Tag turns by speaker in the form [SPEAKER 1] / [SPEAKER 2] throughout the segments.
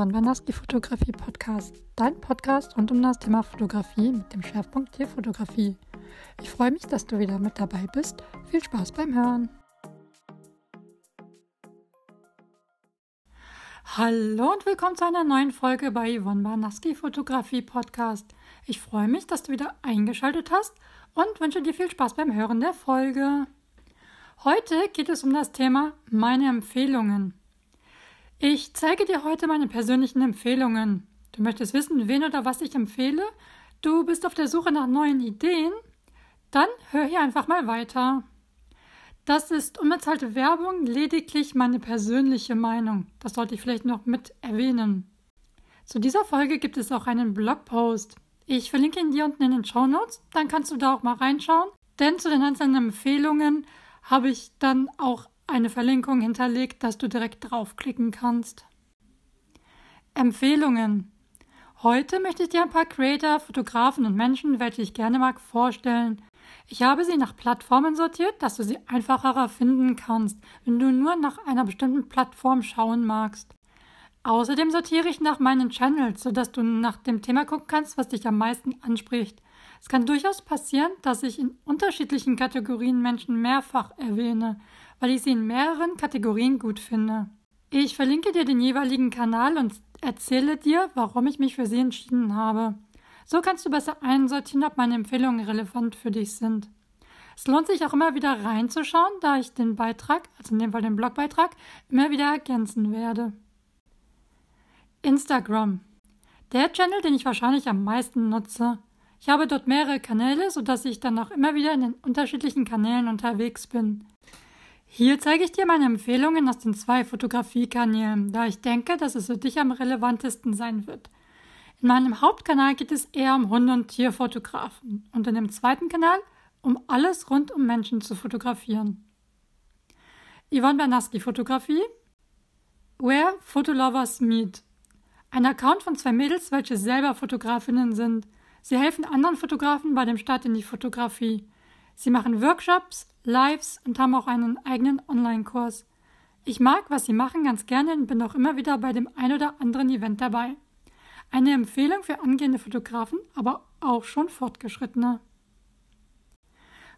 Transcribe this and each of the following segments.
[SPEAKER 1] Ivan Wanaski Fotografie Podcast, dein Podcast rund um das Thema Fotografie mit dem Schwerpunkt Tierfotografie. Ich freue mich, dass du wieder mit dabei bist. Viel Spaß beim Hören. Hallo und willkommen zu einer neuen Folge bei Yvonne Barnaski Fotografie Podcast. Ich freue mich, dass du wieder eingeschaltet hast und wünsche dir viel Spaß beim Hören der Folge. Heute geht es um das Thema meine Empfehlungen. Ich zeige dir heute meine persönlichen Empfehlungen. Du möchtest wissen, wen oder was ich empfehle? Du bist auf der Suche nach neuen Ideen? Dann hör hier einfach mal weiter. Das ist unbezahlte Werbung, lediglich meine persönliche Meinung. Das sollte ich vielleicht noch mit erwähnen. Zu dieser Folge gibt es auch einen Blogpost. Ich verlinke ihn dir unten in den Show Notes, dann kannst du da auch mal reinschauen. Denn zu den einzelnen Empfehlungen habe ich dann auch eine Verlinkung hinterlegt, dass du direkt draufklicken kannst. Empfehlungen. Heute möchte ich dir ein paar Creator, Fotografen und Menschen, welche ich gerne mag, vorstellen. Ich habe sie nach Plattformen sortiert, dass du sie einfacher finden kannst, wenn du nur nach einer bestimmten Plattform schauen magst. Außerdem sortiere ich nach meinen Channels, sodass du nach dem Thema gucken kannst, was dich am meisten anspricht. Es kann durchaus passieren, dass ich in unterschiedlichen Kategorien Menschen mehrfach erwähne, weil ich sie in mehreren Kategorien gut finde. Ich verlinke dir den jeweiligen Kanal und erzähle dir, warum ich mich für sie entschieden habe. So kannst du besser einsortieren, ob meine Empfehlungen relevant für dich sind. Es lohnt sich auch immer wieder reinzuschauen, da ich den Beitrag, also in dem Fall den Blogbeitrag, immer wieder ergänzen werde. Instagram. Der Channel, den ich wahrscheinlich am meisten nutze. Ich habe dort mehrere Kanäle, sodass ich dann auch immer wieder in den unterschiedlichen Kanälen unterwegs bin. Hier zeige ich dir meine Empfehlungen aus den zwei Fotografiekanälen, da ich denke, dass es für dich am relevantesten sein wird. In meinem Hauptkanal geht es eher um Hunde- und Tierfotografen und in dem zweiten Kanal um alles rund um Menschen zu fotografieren. Yvonne Bernaski Fotografie Where Photolovers Meet Ein Account von zwei Mädels, welche selber Fotografinnen sind. Sie helfen anderen Fotografen bei dem Start in die Fotografie. Sie machen Workshops, Lives und haben auch einen eigenen Online-Kurs. Ich mag, was sie machen, ganz gerne und bin auch immer wieder bei dem ein oder anderen Event dabei. Eine Empfehlung für angehende Fotografen, aber auch schon fortgeschrittene.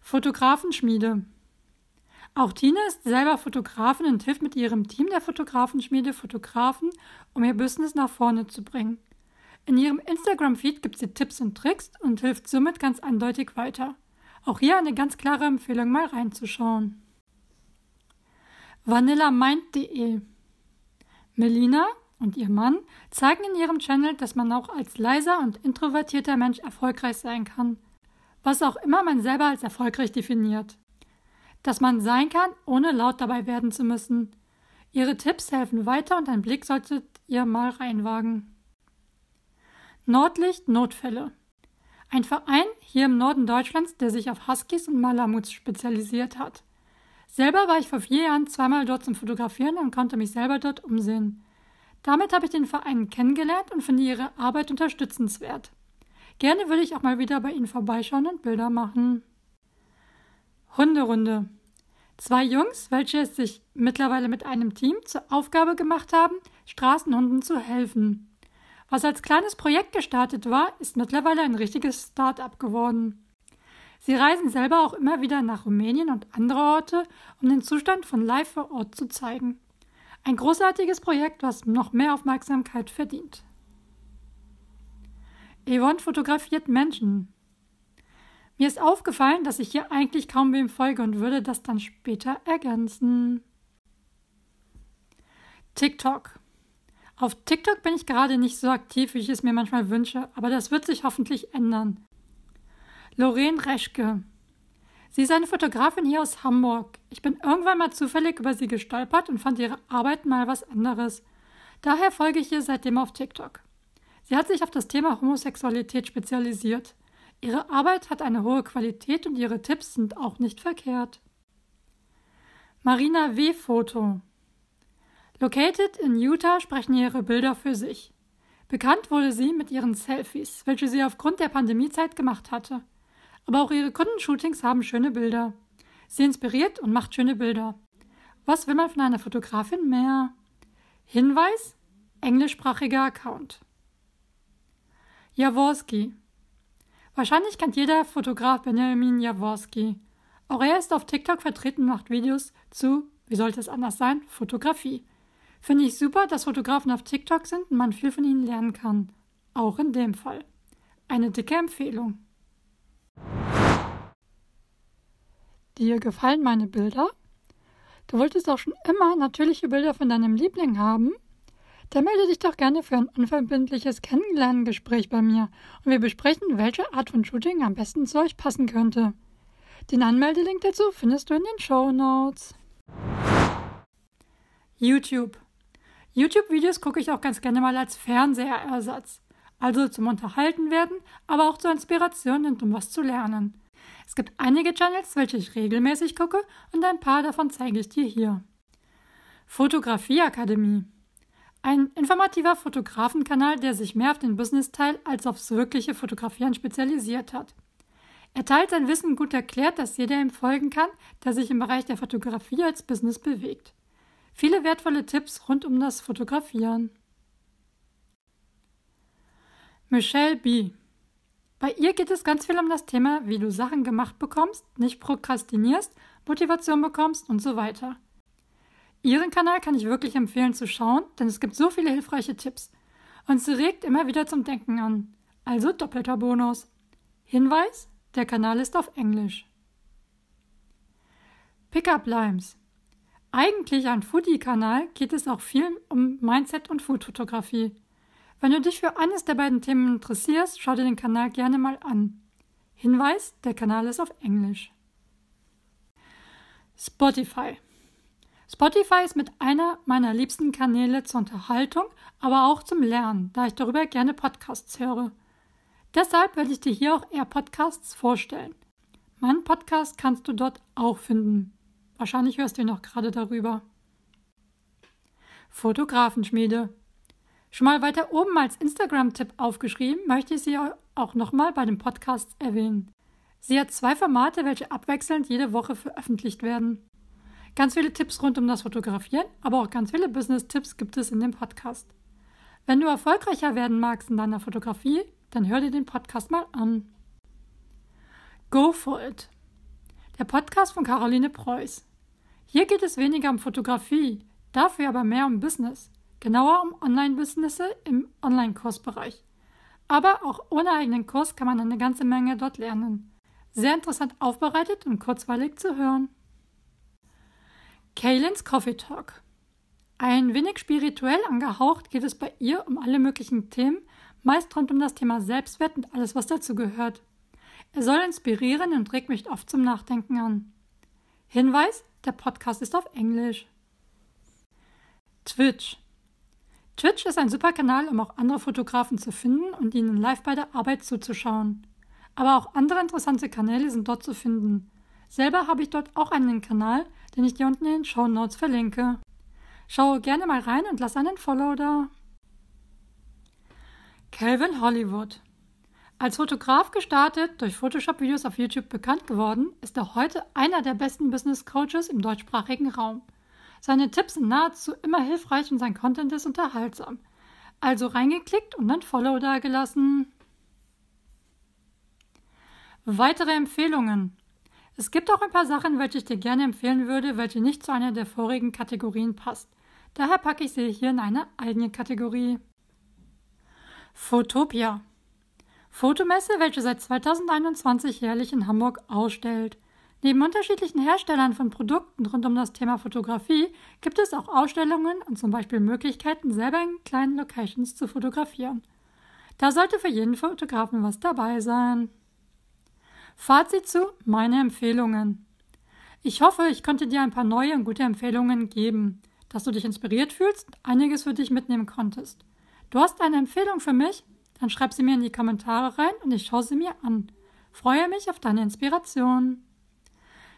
[SPEAKER 1] Fotografenschmiede. Auch Tina ist selber Fotografin und hilft mit ihrem Team der Fotografenschmiede Fotografen, um ihr Business nach vorne zu bringen. In ihrem Instagram-Feed gibt sie Tipps und Tricks und hilft somit ganz eindeutig weiter. Auch hier eine ganz klare Empfehlung, mal reinzuschauen. VanillaMind.de Melina und ihr Mann zeigen in ihrem Channel, dass man auch als leiser und introvertierter Mensch erfolgreich sein kann. Was auch immer man selber als erfolgreich definiert. Dass man sein kann, ohne laut dabei werden zu müssen. Ihre Tipps helfen weiter und einen Blick solltet ihr mal reinwagen. Nordlicht Notfälle ein Verein hier im Norden Deutschlands, der sich auf Huskies und Malamuts spezialisiert hat. Selber war ich vor vier Jahren zweimal dort zum Fotografieren und konnte mich selber dort umsehen. Damit habe ich den Verein kennengelernt und finde ihre Arbeit unterstützenswert. Gerne würde ich auch mal wieder bei ihnen vorbeischauen und Bilder machen. Hunderunde. Zwei Jungs, welche es sich mittlerweile mit einem Team zur Aufgabe gemacht haben, Straßenhunden zu helfen. Was als kleines Projekt gestartet war, ist mittlerweile ein richtiges Start-up geworden. Sie reisen selber auch immer wieder nach Rumänien und andere Orte, um den Zustand von Live vor Ort zu zeigen. Ein großartiges Projekt, was noch mehr Aufmerksamkeit verdient. Yvonne fotografiert Menschen. Mir ist aufgefallen, dass ich hier eigentlich kaum wem folge und würde das dann später ergänzen. TikTok. Auf TikTok bin ich gerade nicht so aktiv, wie ich es mir manchmal wünsche, aber das wird sich hoffentlich ändern. Lorraine Reschke. Sie ist eine Fotografin hier aus Hamburg. Ich bin irgendwann mal zufällig über sie gestolpert und fand ihre Arbeit mal was anderes. Daher folge ich ihr seitdem auf TikTok. Sie hat sich auf das Thema Homosexualität spezialisiert. Ihre Arbeit hat eine hohe Qualität und ihre Tipps sind auch nicht verkehrt. Marina W. Foto. Located in Utah sprechen ihre Bilder für sich. Bekannt wurde sie mit ihren Selfies, welche sie aufgrund der Pandemiezeit gemacht hatte. Aber auch ihre Kundenshootings haben schöne Bilder. Sie inspiriert und macht schöne Bilder. Was will man von einer Fotografin mehr? Hinweis? englischsprachiger Account. Jaworski. Wahrscheinlich kennt jeder Fotograf Benjamin Jaworski. Auch er ist auf TikTok vertreten und macht Videos zu, wie sollte es anders sein, Fotografie. Finde ich super, dass Fotografen auf TikTok sind und man viel von ihnen lernen kann. Auch in dem Fall. Eine dicke Empfehlung. Dir gefallen meine Bilder? Du wolltest auch schon immer natürliche Bilder von deinem Liebling haben? Dann melde dich doch gerne für ein unverbindliches Kennenlerngespräch bei mir und wir besprechen, welche Art von Shooting am besten zu euch passen könnte. Den Anmeldelink dazu findest du in den Show Notes. YouTube. YouTube-Videos gucke ich auch ganz gerne mal als Fernseherersatz. Also zum Unterhalten werden, aber auch zur Inspiration und um was zu lernen. Es gibt einige Channels, welche ich regelmäßig gucke und ein paar davon zeige ich dir hier. Fotografieakademie. Ein informativer Fotografenkanal, der sich mehr auf den Business-Teil als aufs wirkliche Fotografieren spezialisiert hat. Er teilt sein Wissen gut erklärt, dass jeder ihm folgen kann, der sich im Bereich der Fotografie als Business bewegt. Viele wertvolle Tipps rund um das Fotografieren. Michelle B. Bei ihr geht es ganz viel um das Thema, wie du Sachen gemacht bekommst, nicht prokrastinierst, Motivation bekommst und so weiter. Ihren Kanal kann ich wirklich empfehlen zu schauen, denn es gibt so viele hilfreiche Tipps. Und sie regt immer wieder zum Denken an. Also doppelter Bonus. Hinweis: der Kanal ist auf Englisch. Pickup Limes. Eigentlich ein Foodie-Kanal geht es auch viel um Mindset und Foodfotografie. Wenn du dich für eines der beiden Themen interessierst, schau dir den Kanal gerne mal an. Hinweis, der Kanal ist auf Englisch. Spotify. Spotify ist mit einer meiner liebsten Kanäle zur Unterhaltung, aber auch zum Lernen, da ich darüber gerne Podcasts höre. Deshalb werde ich dir hier auch eher Podcasts vorstellen. Meinen Podcast kannst du dort auch finden. Wahrscheinlich hörst du noch gerade darüber. Fotografenschmiede. Schon mal weiter oben als Instagram-Tipp aufgeschrieben, möchte ich sie auch nochmal bei dem Podcast erwähnen. Sie hat zwei Formate, welche abwechselnd jede Woche veröffentlicht werden. Ganz viele Tipps rund um das Fotografieren, aber auch ganz viele Business-Tipps gibt es in dem Podcast. Wenn du erfolgreicher werden magst in deiner Fotografie, dann hör dir den Podcast mal an. Go for it. Der Podcast von Caroline Preuß. Hier geht es weniger um Fotografie, dafür aber mehr um Business genauer um Online-Businesse im Online-Kursbereich. Aber auch ohne eigenen Kurs kann man eine ganze Menge dort lernen. Sehr interessant aufbereitet und kurzweilig zu hören. Kaylins Coffee Talk. Ein wenig spirituell angehaucht geht es bei ihr um alle möglichen Themen, meist rund um das Thema Selbstwert und alles, was dazu gehört. Er soll inspirieren und regt mich oft zum Nachdenken an. Hinweis: der Podcast ist auf Englisch. Twitch. Twitch ist ein super Kanal, um auch andere Fotografen zu finden und ihnen live bei der Arbeit zuzuschauen. Aber auch andere interessante Kanäle sind dort zu finden. Selber habe ich dort auch einen Kanal, den ich dir unten in den Show Notes verlinke. Schaue gerne mal rein und lass einen Follow da. Calvin Hollywood. Als Fotograf gestartet, durch Photoshop-Videos auf YouTube bekannt geworden, ist er heute einer der besten Business Coaches im deutschsprachigen Raum. Seine Tipps sind nahezu immer hilfreich und sein Content ist unterhaltsam. Also reingeklickt und dann Follow dagelassen. Weitere Empfehlungen. Es gibt auch ein paar Sachen, welche ich dir gerne empfehlen würde, welche nicht zu einer der vorigen Kategorien passt. Daher packe ich sie hier in eine eigene Kategorie. Fotopia. Fotomesse, welche seit 2021 jährlich in Hamburg ausstellt. Neben unterschiedlichen Herstellern von Produkten rund um das Thema Fotografie gibt es auch Ausstellungen und zum Beispiel Möglichkeiten, selber in kleinen Locations zu fotografieren. Da sollte für jeden Fotografen was dabei sein. Fazit zu meine Empfehlungen. Ich hoffe, ich konnte dir ein paar neue und gute Empfehlungen geben, dass du dich inspiriert fühlst und einiges für dich mitnehmen konntest. Du hast eine Empfehlung für mich? Dann schreib sie mir in die Kommentare rein und ich schaue sie mir an. Freue mich auf deine Inspiration.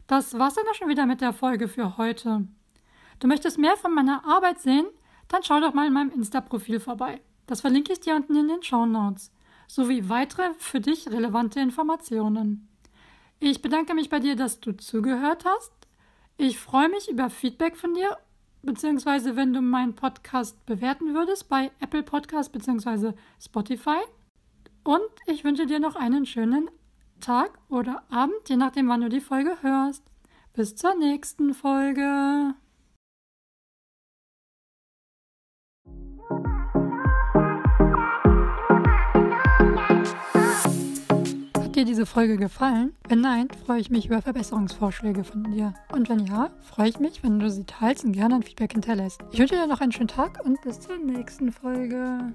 [SPEAKER 1] Das war's dann auch schon wieder mit der Folge für heute. Du möchtest mehr von meiner Arbeit sehen? Dann schau doch mal in meinem Insta-Profil vorbei. Das verlinke ich dir unten in den Show Notes, sowie weitere für dich relevante Informationen. Ich bedanke mich bei dir, dass du zugehört hast. Ich freue mich über Feedback von dir beziehungsweise wenn du meinen Podcast bewerten würdest bei Apple Podcast beziehungsweise Spotify. Und ich wünsche dir noch einen schönen Tag oder Abend, je nachdem, wann du die Folge hörst. Bis zur nächsten Folge. Dir diese Folge gefallen? Wenn nein, freue ich mich über Verbesserungsvorschläge von dir. Und wenn ja, freue ich mich, wenn du sie teilst und gerne ein Feedback hinterlässt. Ich wünsche dir noch einen schönen Tag und bis zur nächsten Folge.